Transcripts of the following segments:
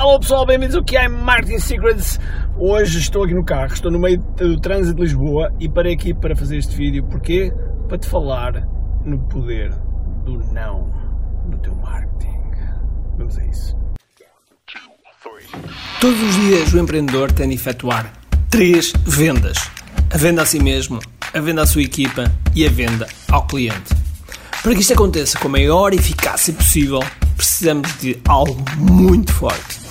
Alô pessoal, bem-vindos ao que é Martin Secrets. Hoje estou aqui no carro, estou no meio do trânsito de Lisboa e parei aqui para fazer este vídeo. Porquê? Para te falar no poder do não no teu marketing. Vamos a isso. Todos os dias o empreendedor tem de efetuar três vendas: a venda a si mesmo, a venda à sua equipa e a venda ao cliente. Para que isto aconteça com a maior eficácia possível, precisamos de algo muito forte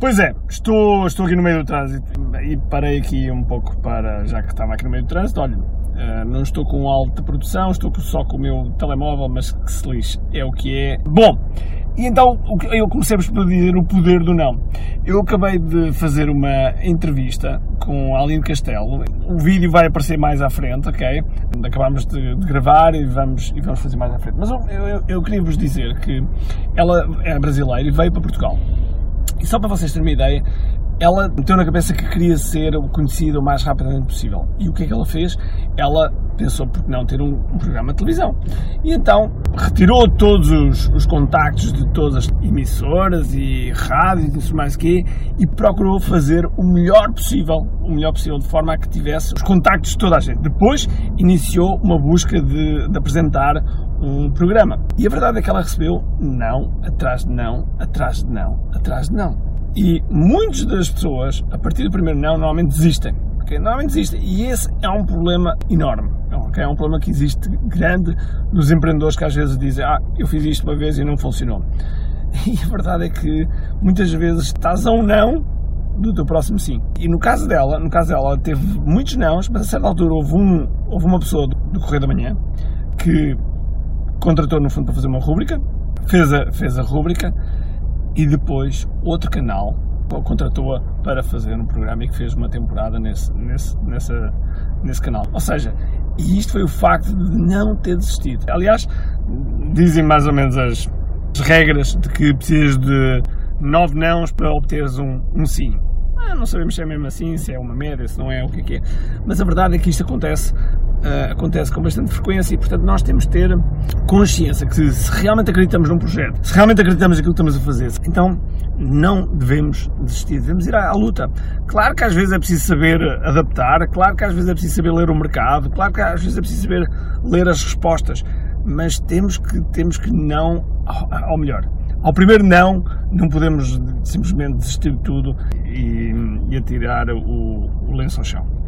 Pois é, estou, estou aqui no meio do trânsito e parei aqui um pouco para, já que estava aqui no meio do trânsito, olha, uh, não estou com alta produção, estou só com o meu telemóvel, mas que se lixe, é o que é. Bom, e então eu comecei por dizer o poder do não. Eu acabei de fazer uma entrevista com a Aline Castelo. O vídeo vai aparecer mais à frente, ok? Acabámos de, de gravar e vamos, e vamos fazer mais à frente. Mas eu, eu, eu queria vos dizer que ela é brasileira e veio para Portugal. E só para vocês terem uma ideia, ela meteu na cabeça que queria ser conhecida o mais rapidamente possível. E o que é que ela fez? Ela pensou por que não ter um, um, programa de televisão. E então retirou todos os, os, contactos de todas as emissoras e rádios e isso mais que e procurou fazer o melhor possível, o melhor possível de forma a que tivesse os contactos de toda a gente. Depois iniciou uma busca de, de apresentar um programa. E a verdade é que ela recebeu não, atrás de não, atrás de não, atrás de não. E muitas das pessoas, a partir do primeiro não, normalmente desistem. Okay? Normalmente desistem. E esse é um problema enorme. Okay? É um problema que existe grande nos empreendedores que às vezes dizem ah, eu fiz isto uma vez e não funcionou. E a verdade é que muitas vezes estás a um não do teu próximo sim. E no caso dela, no caso dela, ela teve muitos nãos, mas a certa altura houve, um, houve uma pessoa do, do Correio da Manhã que contratou no fundo para fazer uma rúbrica, fez a, fez a rúbrica e depois outro canal contratou-a para fazer um programa e que fez uma temporada nesse, nesse, nessa, nesse canal. Ou seja, e isto foi o facto de não ter desistido. Aliás, dizem mais ou menos as, as regras de que precisas de nove nãos para obteres um, um sim. Ah, não sabemos se é mesmo assim, se é uma média, se não é, o que é que é. Mas a verdade é que isto acontece uh, acontece com bastante frequência e, portanto, nós temos de ter consciência que se realmente acreditamos num projeto, se realmente acreditamos naquilo que estamos a fazer, então não devemos desistir, devemos ir à, à, luta. Claro que às vezes é preciso saber adaptar, claro que às vezes é preciso saber ler o mercado, claro que às vezes é preciso saber ler as respostas, mas temos que, temos que não, ao melhor, ao primeiro não, não podemos simplesmente desistir de tudo e, e atirar o, o lenço ao chão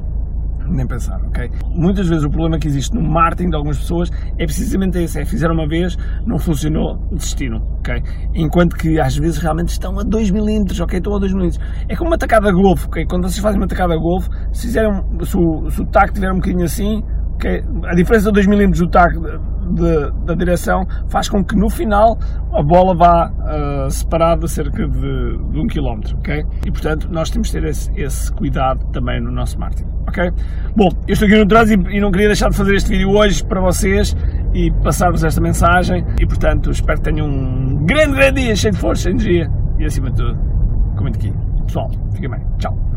nem pensar, ok? Muitas vezes o problema que existe no marketing de algumas pessoas é precisamente esse, é fizeram uma vez, não funcionou, desistiram, ok? Enquanto que às vezes realmente estão a 2 milímetros, ok? Estão a 2 milímetros. É como uma tacada de golfe, ok? Quando vocês fazem uma tacada de golfe, se, fizeram, se, o, se o taco tiver um bocadinho assim? A diferença de 2 milímetros do taco da direção faz com que no final a bola vá uh, separada cerca de, de um quilómetro, ok? E portanto nós temos de ter esse, esse cuidado também no nosso marketing, ok? Bom, eu estou aqui no trânsito e não queria deixar de fazer este vídeo hoje para vocês e passar-vos esta mensagem e portanto espero que tenham um grande, grande dia cheio de força, de energia e acima de tudo, comente aqui. Pessoal, fiquem bem. Tchau.